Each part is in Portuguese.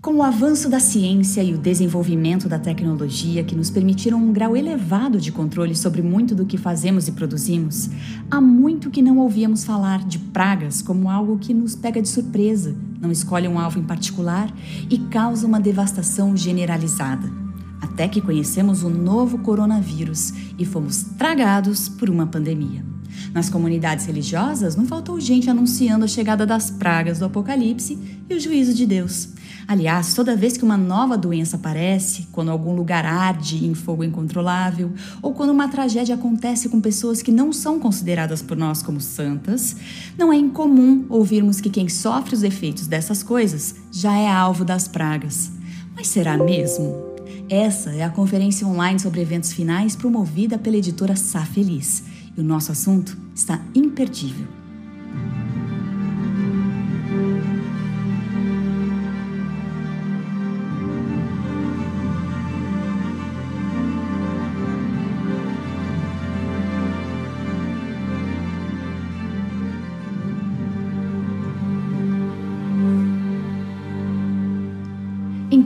Com o avanço da ciência e o desenvolvimento da tecnologia que nos permitiram um grau elevado de controle sobre muito do que fazemos e produzimos, há muito que não ouvíamos falar de pragas como algo que nos pega de surpresa, não escolhe um alvo em particular e causa uma devastação generalizada. Até que conhecemos o novo coronavírus e fomos tragados por uma pandemia. Nas comunidades religiosas, não faltou gente anunciando a chegada das pragas do Apocalipse e o juízo de Deus. Aliás, toda vez que uma nova doença aparece, quando algum lugar arde em fogo incontrolável, ou quando uma tragédia acontece com pessoas que não são consideradas por nós como santas, não é incomum ouvirmos que quem sofre os efeitos dessas coisas já é alvo das pragas. Mas será mesmo? Essa é a conferência online sobre eventos finais promovida pela editora Sá Feliz. E o nosso assunto está imperdível.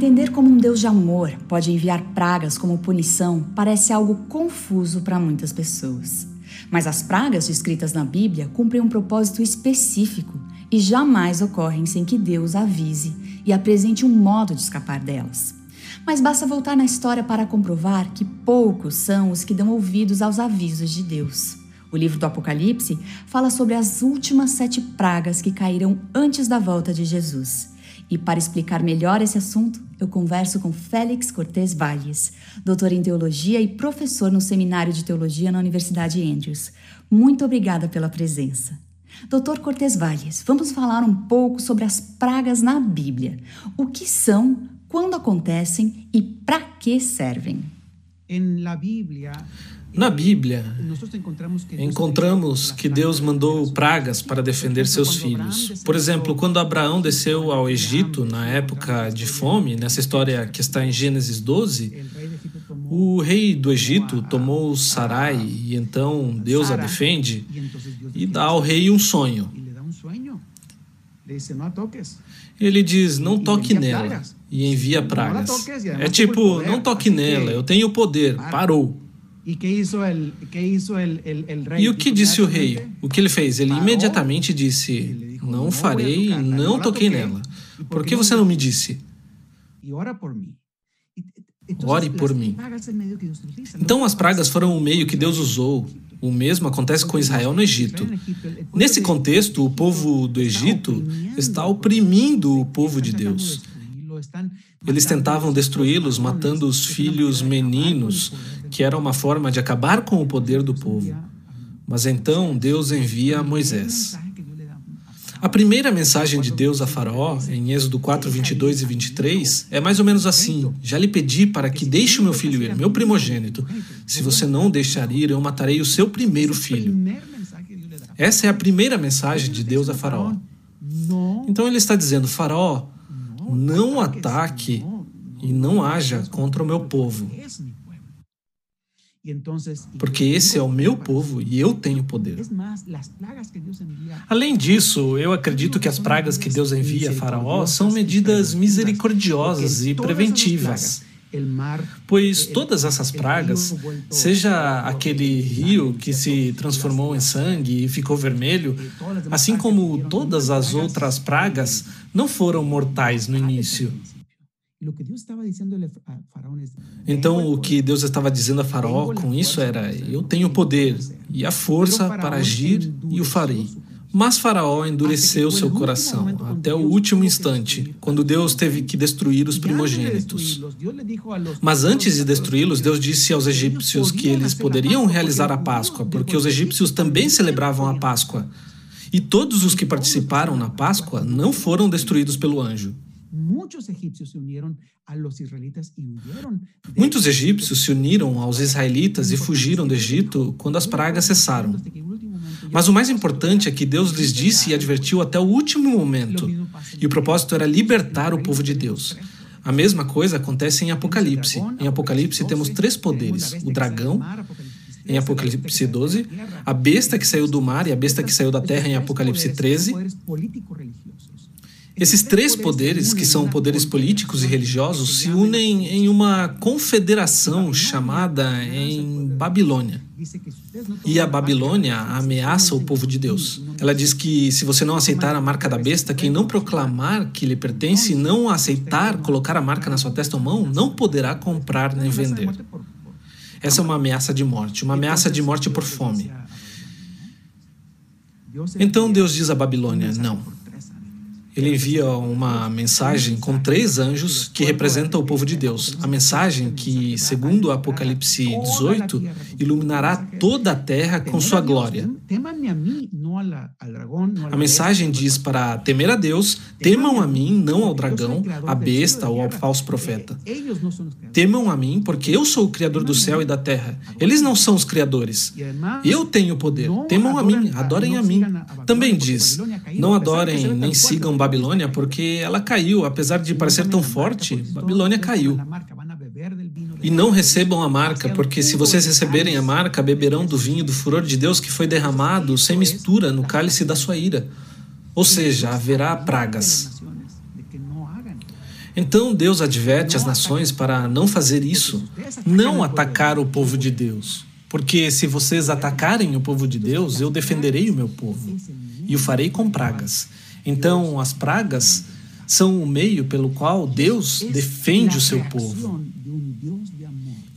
Entender como um Deus de amor pode enviar pragas como punição parece algo confuso para muitas pessoas. Mas as pragas descritas na Bíblia cumprem um propósito específico e jamais ocorrem sem que Deus avise e apresente um modo de escapar delas. Mas basta voltar na história para comprovar que poucos são os que dão ouvidos aos avisos de Deus. O livro do Apocalipse fala sobre as últimas sete pragas que caíram antes da volta de Jesus. E para explicar melhor esse assunto, eu converso com Félix Cortez Valles, doutor em teologia e professor no Seminário de Teologia na Universidade Andrews. Muito obrigada pela presença. Doutor Cortez Valles, vamos falar um pouco sobre as pragas na Bíblia. O que são, quando acontecem e para que servem? Na Bíblia, na Bíblia, encontramos que Deus mandou pragas para defender seus filhos. Por exemplo, quando Abraão desceu ao Egito na época de fome, nessa história que está em Gênesis 12, o rei do Egito tomou Sarai e então Deus a defende e dá ao rei um sonho. Ele diz: Não toque nela e envia pragas. É tipo: Não toque nela, eu tenho poder. Parou. E o que disse o rei? O que ele fez? Ele imediatamente disse: Não farei, não toquei nela. Por que você não me disse? Ore por mim. Então as pragas foram o meio que Deus usou. O mesmo acontece com Israel no Egito. Nesse contexto, o povo do Egito está oprimindo o povo de Deus. Eles tentavam destruí-los, matando os filhos meninos, que era uma forma de acabar com o poder do povo. Mas então Deus envia Moisés. A primeira mensagem de Deus a Faraó, em Êxodo 4, 22 e 23, é mais ou menos assim: Já lhe pedi para que deixe o meu filho ir, meu primogênito. Se você não o deixar ir, eu matarei o seu primeiro filho. Essa é a primeira mensagem de Deus a Faraó. Então ele está dizendo: Faraó, não ataque e não haja contra o meu povo. Porque esse é o meu povo e eu tenho poder. Além disso, eu acredito que as pragas que Deus envia a Faraó são medidas misericordiosas e preventivas. Pois todas essas pragas, seja aquele rio que se transformou em sangue e ficou vermelho, assim como todas as outras pragas, não foram mortais no início. Então, o que Deus estava dizendo a Faraó com isso era: Eu tenho poder e a força para agir e o farei. Mas Faraó endureceu seu coração até o último instante, quando Deus teve que destruir os primogênitos. Mas antes de destruí-los, Deus disse aos egípcios que eles poderiam realizar a Páscoa, porque os egípcios também celebravam a Páscoa. E todos os que participaram na Páscoa não foram destruídos pelo anjo. Muitos egípcios se uniram aos israelitas e fugiram do Egito quando as pragas cessaram. Mas o mais importante é que Deus lhes disse e advertiu até o último momento, e o propósito era libertar o povo de Deus. A mesma coisa acontece em Apocalipse. Em Apocalipse temos três poderes: o dragão, em Apocalipse 12, a besta que saiu do mar e a besta que saiu da terra em Apocalipse 13. Esses três poderes, que são poderes políticos e religiosos, se unem em uma confederação chamada em Babilônia. E a Babilônia ameaça o povo de Deus. Ela diz que se você não aceitar a marca da besta, quem não proclamar que lhe pertence não aceitar colocar a marca na sua testa ou mão, não poderá comprar nem vender. Essa é uma ameaça de morte, uma ameaça de morte por fome. Então Deus diz à Babilônia: não ele envia uma mensagem com três anjos que representam o povo de Deus. A mensagem que, segundo o Apocalipse 18, iluminará toda a terra com sua glória. A mensagem diz para temer a Deus, temam a mim, não ao dragão, à besta ou ao falso profeta. Temam a mim, porque eu sou o Criador do céu e da terra. Eles não são os criadores. Eu tenho poder. Temam a mim, adorem a mim. Também diz: não adorem nem sigam Babilônia porque ela caiu, apesar de parecer tão forte, Babilônia caiu. E não recebam a marca, porque se vocês receberem a marca, beberão do vinho do furor de Deus que foi derramado sem mistura no cálice da sua ira. Ou seja, haverá pragas. Então Deus adverte as nações para não fazer isso, não atacar o povo de Deus. Porque se vocês atacarem o povo de Deus, eu defenderei o meu povo e o farei com pragas. Então, as pragas são o meio pelo qual Deus defende o seu povo.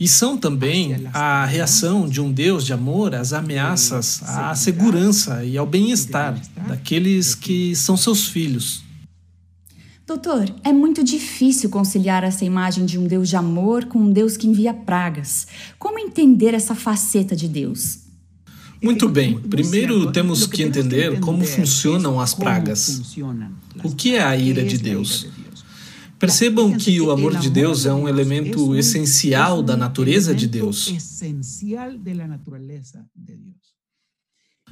E são também a reação de um Deus de amor às ameaças, à segurança e ao bem-estar daqueles que são seus filhos. Doutor, é muito difícil conciliar essa imagem de um Deus de amor com um Deus que envia pragas. Como entender essa faceta de Deus? Muito bem. Primeiro temos que entender como funcionam as pragas. O que é a ira de Deus? Percebam que o amor de Deus é um elemento essencial da natureza de Deus.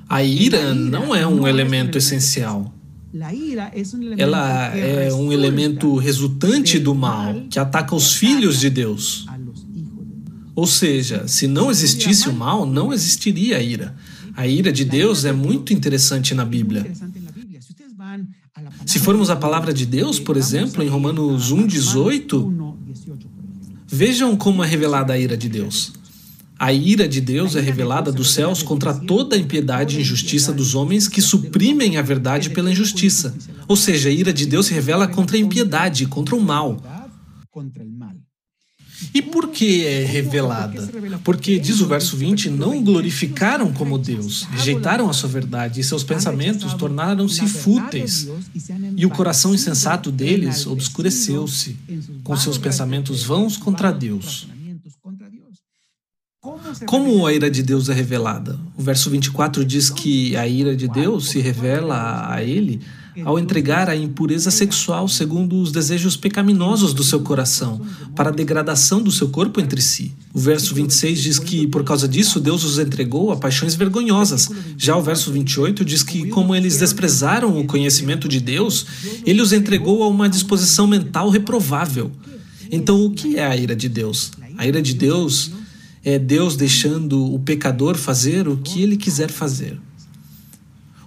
A ira não é um elemento essencial. Ela é um elemento resultante do mal que ataca os filhos de Deus. Ou seja, se não existisse o mal, não existiria a ira. A ira de Deus é muito interessante na Bíblia. Se formos à palavra de Deus, por exemplo, em Romanos 1,18, vejam como é revelada a ira de Deus. A ira de Deus é revelada dos céus contra toda a impiedade e injustiça dos homens que suprimem a verdade pela injustiça. Ou seja, a ira de Deus se revela contra a impiedade, contra o mal. E por que é revelada? Porque, diz o verso 20, não glorificaram como Deus, rejeitaram a sua verdade e seus pensamentos tornaram-se fúteis. E o coração insensato deles obscureceu-se, com seus pensamentos vãos contra Deus. Como a ira de Deus é revelada? O verso 24 diz que a ira de Deus se revela a ele ao entregar a impureza sexual segundo os desejos pecaminosos do seu coração, para a degradação do seu corpo entre si. O verso 26 diz que, por causa disso, Deus os entregou a paixões vergonhosas. Já o verso 28 diz que, como eles desprezaram o conhecimento de Deus, ele os entregou a uma disposição mental reprovável. Então, o que é a ira de Deus? A ira de Deus é Deus deixando o pecador fazer o que ele quiser fazer.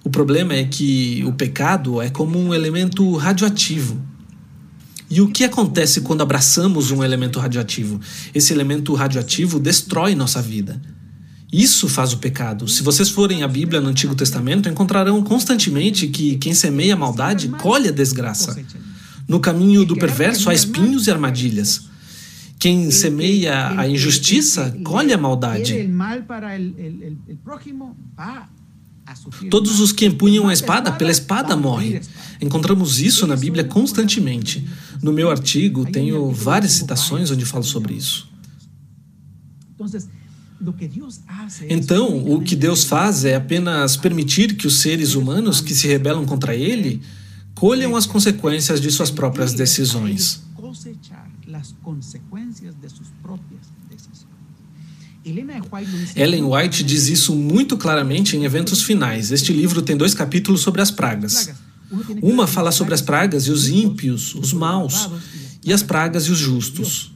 O problema é que o pecado é como um elemento radioativo. E o que acontece quando abraçamos um elemento radioativo? Esse elemento radioativo destrói nossa vida. Isso faz o pecado. Se vocês forem à Bíblia no Antigo Testamento, encontrarão constantemente que quem semeia a maldade colhe a desgraça. No caminho do perverso há espinhos e armadilhas. Quem semeia a injustiça colhe a maldade. Todos os que empunham a espada, pela espada morrem. Encontramos isso na Bíblia constantemente. No meu artigo, tenho várias citações onde falo sobre isso. Então, o que Deus faz é apenas permitir que os seres humanos que se rebelam contra Ele colham as consequências de suas próprias decisões. Ellen White diz isso muito claramente em Eventos Finais. Este livro tem dois capítulos sobre as pragas. Uma fala sobre as pragas e os ímpios, os maus, e as pragas e os justos.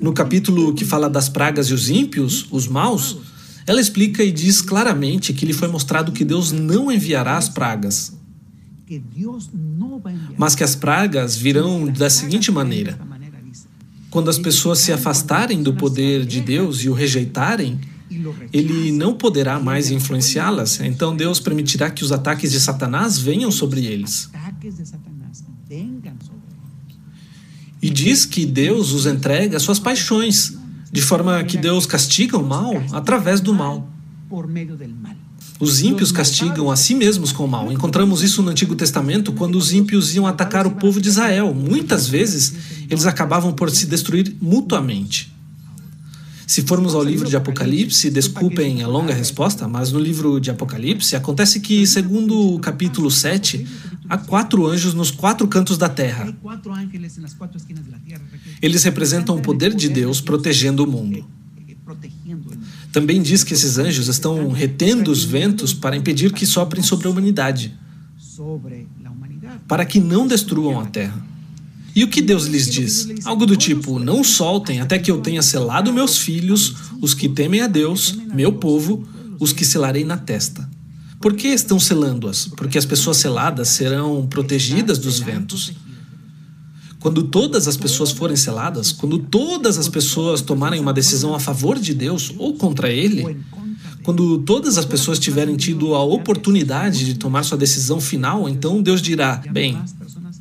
No capítulo que fala das pragas e os ímpios, os maus, ela explica e diz claramente que lhe foi mostrado que Deus não enviará as pragas. mas que as pragas virão da seguinte maneira: quando as pessoas se afastarem do poder de Deus e o rejeitarem, ele não poderá mais influenciá-las. Então Deus permitirá que os ataques de Satanás venham sobre eles. E diz que Deus os entrega às suas paixões, de forma que Deus castiga o mal através do mal. Os ímpios castigam a si mesmos com o mal. Encontramos isso no Antigo Testamento quando os ímpios iam atacar o povo de Israel. Muitas vezes, eles acabavam por se destruir mutuamente. Se formos ao livro de Apocalipse, desculpem a longa resposta, mas no livro de Apocalipse acontece que, segundo o capítulo 7, há quatro anjos nos quatro cantos da terra. Eles representam o poder de Deus protegendo o mundo. Também diz que esses anjos estão retendo os ventos para impedir que soprem sobre a humanidade, para que não destruam a terra. E o que Deus lhes diz? Algo do tipo: Não soltem até que eu tenha selado meus filhos, os que temem a Deus, meu povo, os que selarei na testa. Por que estão selando-as? Porque as pessoas seladas serão protegidas dos ventos. Quando todas as pessoas forem seladas, quando todas as pessoas tomarem uma decisão a favor de Deus ou contra Ele, quando todas as pessoas tiverem tido a oportunidade de tomar sua decisão final, então Deus dirá: Bem,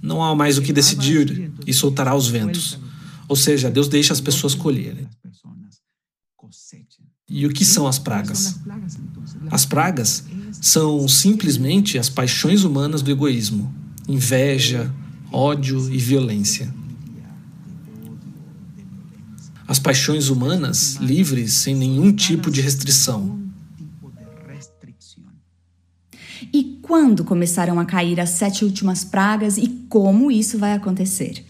não há mais o que decidir e soltará os ventos. Ou seja, Deus deixa as pessoas colherem. E o que são as pragas? As pragas são simplesmente as paixões humanas do egoísmo, inveja, ódio e violência. As paixões humanas livres sem nenhum tipo de restrição. Quando começaram a cair as sete últimas pragas e como isso vai acontecer?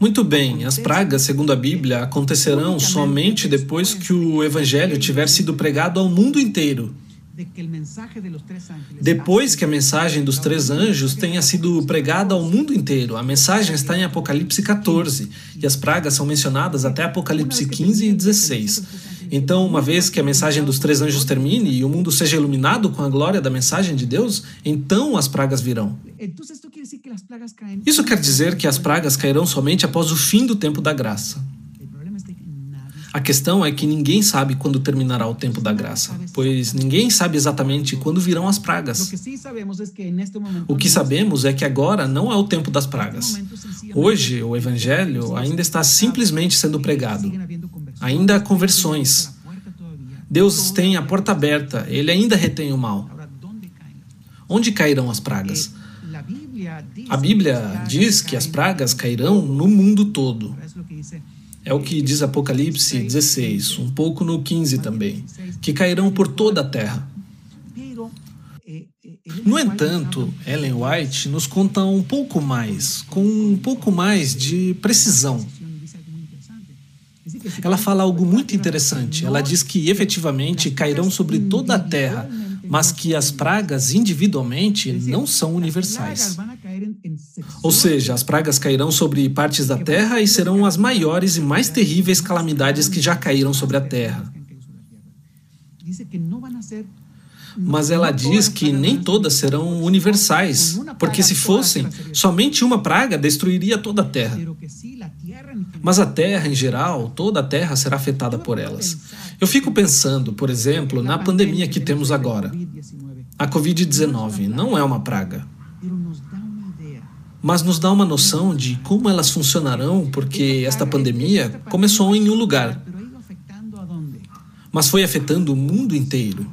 Muito bem, as pragas, segundo a Bíblia, acontecerão somente depois que o Evangelho tiver sido pregado ao mundo inteiro. Depois que a mensagem dos três anjos tenha sido pregada ao mundo inteiro, a mensagem está em Apocalipse 14 e as pragas são mencionadas até Apocalipse 15 e 16. Então, uma vez que a mensagem dos três anjos termine e o mundo seja iluminado com a glória da mensagem de Deus, então as pragas virão. Isso quer dizer que as pragas cairão somente após o fim do tempo da graça. A questão é que ninguém sabe quando terminará o tempo da graça, pois ninguém sabe exatamente quando virão as pragas. O que sabemos é que agora não é o tempo das pragas. Hoje, o Evangelho ainda está simplesmente sendo pregado. Ainda há conversões. Deus tem a porta aberta, ele ainda retém o mal. Onde cairão as pragas? A Bíblia diz que as pragas cairão no mundo todo. É o que diz Apocalipse 16, um pouco no 15 também, que cairão por toda a terra. No entanto, Ellen White nos conta um pouco mais, com um pouco mais de precisão. Ela fala algo muito interessante. Ela diz que efetivamente cairão sobre toda a terra, mas que as pragas individualmente não são universais. Ou seja, as pragas cairão sobre partes da terra e serão as maiores e mais terríveis calamidades que já caíram sobre a terra. Mas ela diz que nem todas serão universais, porque se fossem, somente uma praga destruiria toda a terra. Mas a terra, em geral, toda a terra será afetada por elas. Eu fico pensando, por exemplo, na pandemia que temos agora. A Covid-19 não é uma praga mas nos dá uma noção de como elas funcionarão, porque esta pandemia começou em um lugar, mas foi afetando o mundo inteiro.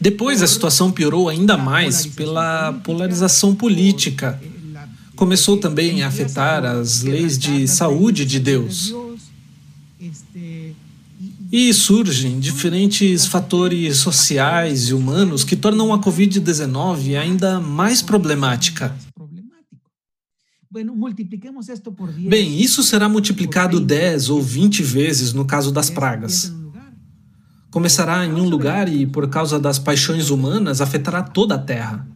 Depois a situação piorou ainda mais pela polarização política. Começou também a afetar as leis de saúde de Deus. E surgem diferentes fatores sociais e humanos que tornam a Covid-19 ainda mais problemática. Bem, isso será multiplicado 10 ou 20 vezes no caso das pragas. Começará em um lugar e, por causa das paixões humanas, afetará toda a terra.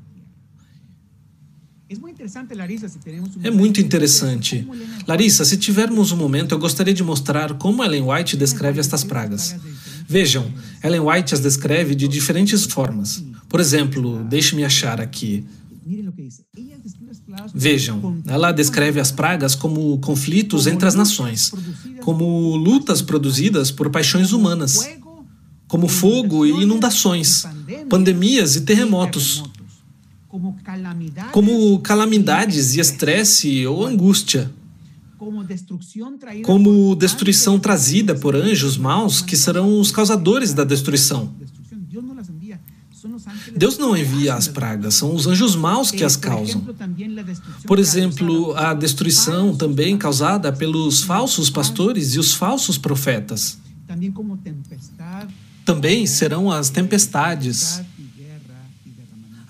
É muito interessante. Larissa, se tivermos um momento, eu gostaria de mostrar como Ellen White descreve estas pragas. Vejam, Ellen White as descreve de diferentes formas. Por exemplo, deixe-me achar aqui. Vejam, ela descreve as pragas como conflitos entre as nações, como lutas produzidas por paixões humanas, como fogo e inundações, pandemias e terremotos, como calamidades e estresse ou angústia, como destruição trazida por anjos maus que serão os causadores da destruição. Deus não envia as pragas, são os anjos maus que as causam. Por exemplo, a destruição também causada pelos falsos pastores e os falsos profetas. Também serão as tempestades,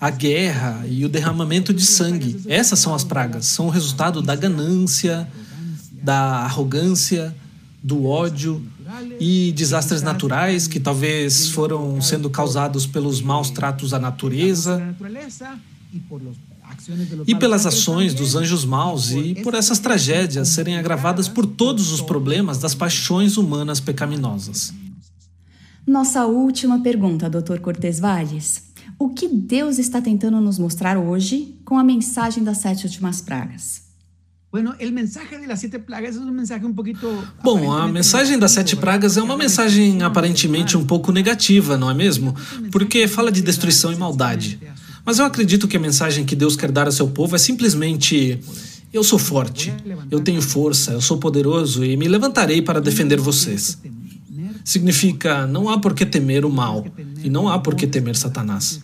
a guerra e o derramamento de sangue. Essas são as pragas, são o resultado da ganância, da arrogância, do ódio e desastres naturais que talvez foram sendo causados pelos maus tratos à natureza e pelas ações dos anjos maus e por essas tragédias serem agravadas por todos os problemas das paixões humanas pecaminosas. Nossa última pergunta, Dr. Cortez Valles. O que Deus está tentando nos mostrar hoje com a mensagem das sete últimas pragas? Bom, a mensagem das sete pragas é uma mensagem aparentemente um pouco negativa, não é mesmo? Porque fala de destruição e maldade. Mas eu acredito que a mensagem que Deus quer dar ao seu povo é simplesmente: eu sou forte, eu tenho força, eu sou poderoso e me levantarei para defender vocês. Significa: não há por que temer o mal e não há por que temer Satanás.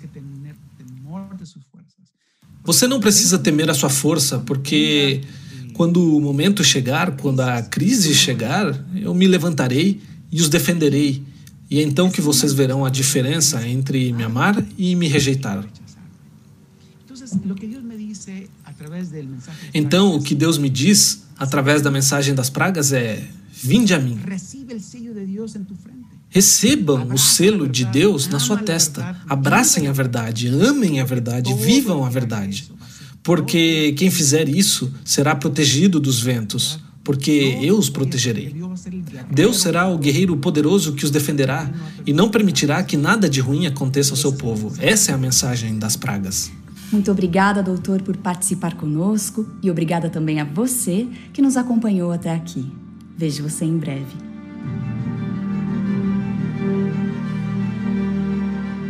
Você não precisa temer a sua força, porque quando o momento chegar, quando a crise chegar, eu me levantarei e os defenderei. E é então que vocês verão a diferença entre me amar e me rejeitar. Então, o que Deus me diz através da mensagem das pragas é: vinde a mim. Recebam o selo de Deus na sua testa. Abracem a verdade, amem a verdade, vivam a verdade porque quem fizer isso será protegido dos ventos, porque eu os protegerei. Deus será o guerreiro poderoso que os defenderá e não permitirá que nada de ruim aconteça ao seu povo. Essa é a mensagem das pragas. Muito obrigada, doutor, por participar conosco e obrigada também a você que nos acompanhou até aqui. Vejo você em breve.